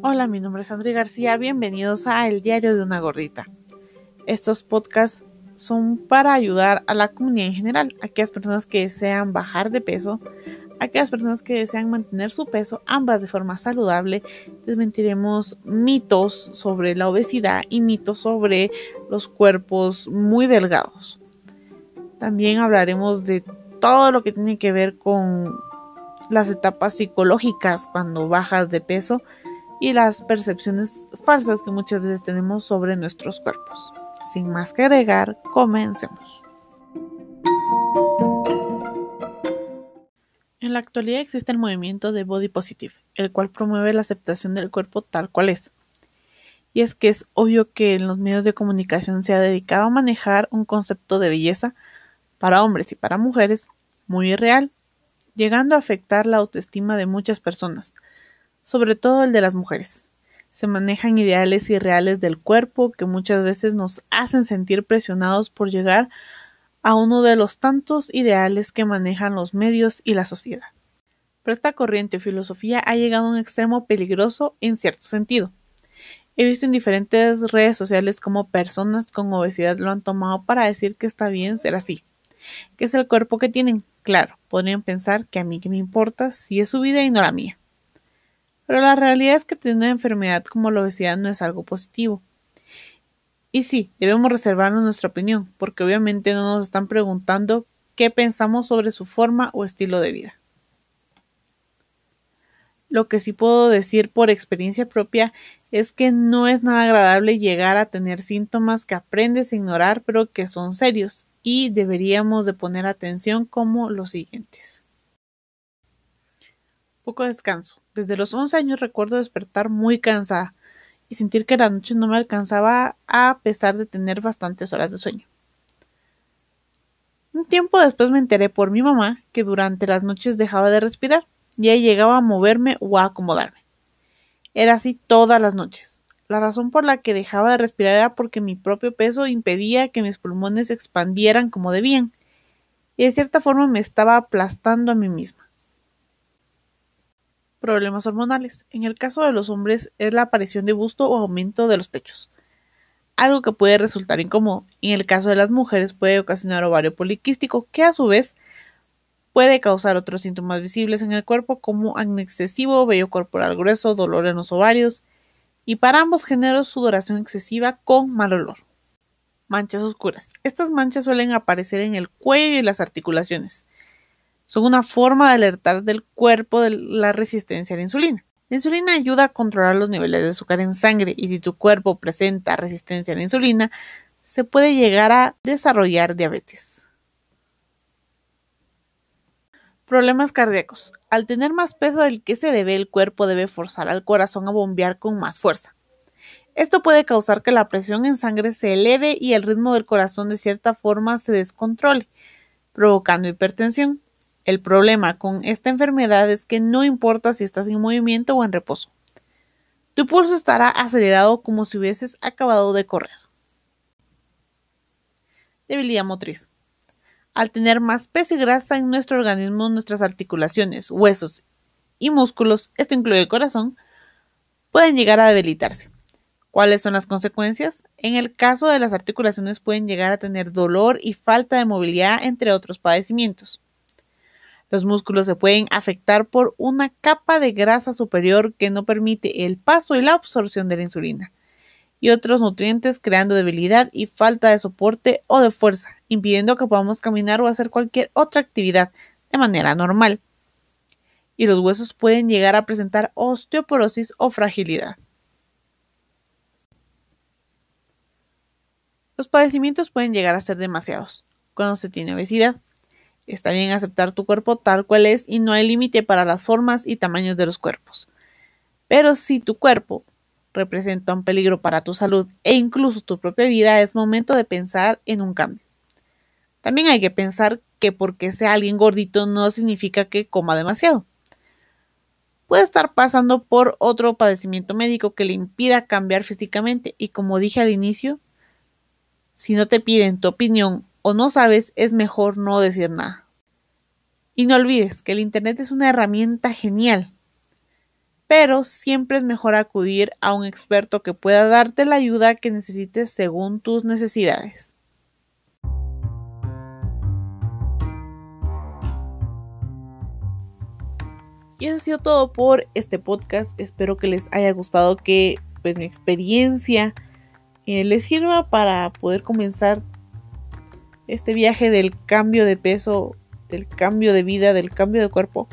Hola, mi nombre es André García, bienvenidos a El Diario de una Gordita. Estos podcasts son para ayudar a la comunidad en general, aquellas personas que desean bajar de peso, aquellas personas que desean mantener su peso, ambas de forma saludable. Desmentiremos mitos sobre la obesidad y mitos sobre los cuerpos muy delgados. También hablaremos de todo lo que tiene que ver con las etapas psicológicas cuando bajas de peso y las percepciones falsas que muchas veces tenemos sobre nuestros cuerpos. Sin más que agregar, comencemos. En la actualidad existe el movimiento de Body Positive, el cual promueve la aceptación del cuerpo tal cual es. Y es que es obvio que en los medios de comunicación se ha dedicado a manejar un concepto de belleza para hombres y para mujeres muy irreal, llegando a afectar la autoestima de muchas personas, sobre todo el de las mujeres. Se manejan ideales irreales del cuerpo que muchas veces nos hacen sentir presionados por llegar a uno de los tantos ideales que manejan los medios y la sociedad. Pero esta corriente o filosofía ha llegado a un extremo peligroso en cierto sentido. He visto en diferentes redes sociales cómo personas con obesidad lo han tomado para decir que está bien ser así, que es el cuerpo que tienen. Claro, podrían pensar que a mí que me importa si es su vida y no la mía. Pero la realidad es que tener una enfermedad como la obesidad no es algo positivo. Y sí, debemos reservarnos nuestra opinión, porque obviamente no nos están preguntando qué pensamos sobre su forma o estilo de vida. Lo que sí puedo decir por experiencia propia es que no es nada agradable llegar a tener síntomas que aprendes a ignorar pero que son serios y deberíamos de poner atención como los siguientes. Poco descanso. Desde los 11 años recuerdo despertar muy cansada y sentir que la noche no me alcanzaba a pesar de tener bastantes horas de sueño. Un tiempo después me enteré por mi mamá que durante las noches dejaba de respirar y ahí llegaba a moverme o a acomodarme. Era así todas las noches. La razón por la que dejaba de respirar era porque mi propio peso impedía que mis pulmones expandieran como debían, y de cierta forma me estaba aplastando a mí misma. Problemas hormonales. En el caso de los hombres es la aparición de busto o aumento de los pechos, algo que puede resultar incómodo. En el caso de las mujeres puede ocasionar ovario poliquístico, que a su vez puede causar otros síntomas visibles en el cuerpo como acné excesivo, vello corporal grueso, dolor en los ovarios y para ambos géneros sudoración excesiva con mal olor. Manchas oscuras. Estas manchas suelen aparecer en el cuello y las articulaciones. Son una forma de alertar del cuerpo de la resistencia a la insulina. La insulina ayuda a controlar los niveles de azúcar en sangre y si tu cuerpo presenta resistencia a la insulina, se puede llegar a desarrollar diabetes. Problemas cardíacos. Al tener más peso del que se debe, el cuerpo debe forzar al corazón a bombear con más fuerza. Esto puede causar que la presión en sangre se eleve y el ritmo del corazón de cierta forma se descontrole, provocando hipertensión. El problema con esta enfermedad es que no importa si estás en movimiento o en reposo. Tu pulso estará acelerado como si hubieses acabado de correr. Debilidad motriz. Al tener más peso y grasa en nuestro organismo, nuestras articulaciones, huesos y músculos, esto incluye el corazón, pueden llegar a debilitarse. ¿Cuáles son las consecuencias? En el caso de las articulaciones pueden llegar a tener dolor y falta de movilidad, entre otros padecimientos. Los músculos se pueden afectar por una capa de grasa superior que no permite el paso y la absorción de la insulina y otros nutrientes creando debilidad y falta de soporte o de fuerza, impidiendo que podamos caminar o hacer cualquier otra actividad de manera normal. Y los huesos pueden llegar a presentar osteoporosis o fragilidad. Los padecimientos pueden llegar a ser demasiados cuando se tiene obesidad. Está bien aceptar tu cuerpo tal cual es y no hay límite para las formas y tamaños de los cuerpos. Pero si tu cuerpo representa un peligro para tu salud e incluso tu propia vida, es momento de pensar en un cambio. También hay que pensar que porque sea alguien gordito no significa que coma demasiado. Puede estar pasando por otro padecimiento médico que le impida cambiar físicamente y como dije al inicio, si no te piden tu opinión o no sabes, es mejor no decir nada. Y no olvides que el Internet es una herramienta genial. pero siempre es mejor acudir a un experto que pueda darte la ayuda que necesites según tus necesidades. Y eso ha sido todo por este podcast. Espero que les haya gustado, que pues mi experiencia eh, les sirva para poder comenzar este viaje del cambio de peso, del cambio de vida, del cambio de cuerpo.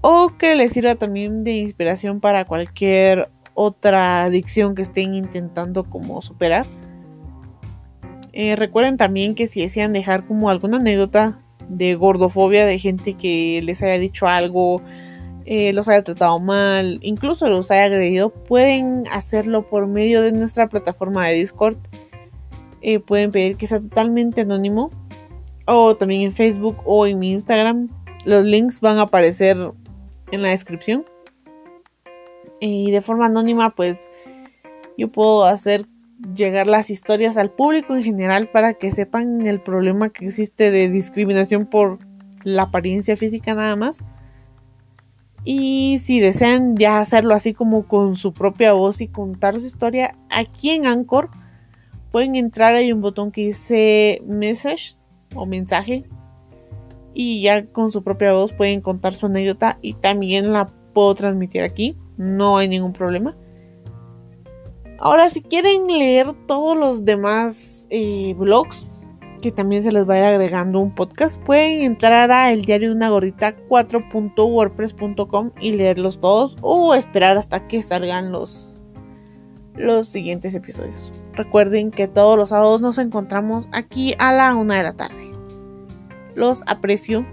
O que les sirva también de inspiración para cualquier otra adicción que estén intentando como superar. Eh, recuerden también que si desean dejar como alguna anécdota de gordofobia, de gente que les haya dicho algo, eh, los haya tratado mal, incluso los haya agredido, pueden hacerlo por medio de nuestra plataforma de Discord. Eh, pueden pedir que sea totalmente anónimo. O también en Facebook o en mi Instagram. Los links van a aparecer en la descripción. Y de forma anónima, pues yo puedo hacer llegar las historias al público en general para que sepan el problema que existe de discriminación por la apariencia física nada más. Y si desean ya hacerlo así como con su propia voz y contar su historia, aquí en Anchor pueden entrar, hay un botón que dice message o mensaje y ya con su propia voz pueden contar su anécdota y también la puedo transmitir aquí, no hay ningún problema. Ahora, si quieren leer todos los demás eh, blogs, que también se les va a ir agregando un podcast, pueden entrar a el diario una gordita 4.wordpress.com y leerlos todos o esperar hasta que salgan los, los siguientes episodios. Recuerden que todos los sábados nos encontramos aquí a la una de la tarde. Los aprecio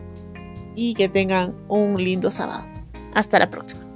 y que tengan un lindo sábado. Hasta la próxima.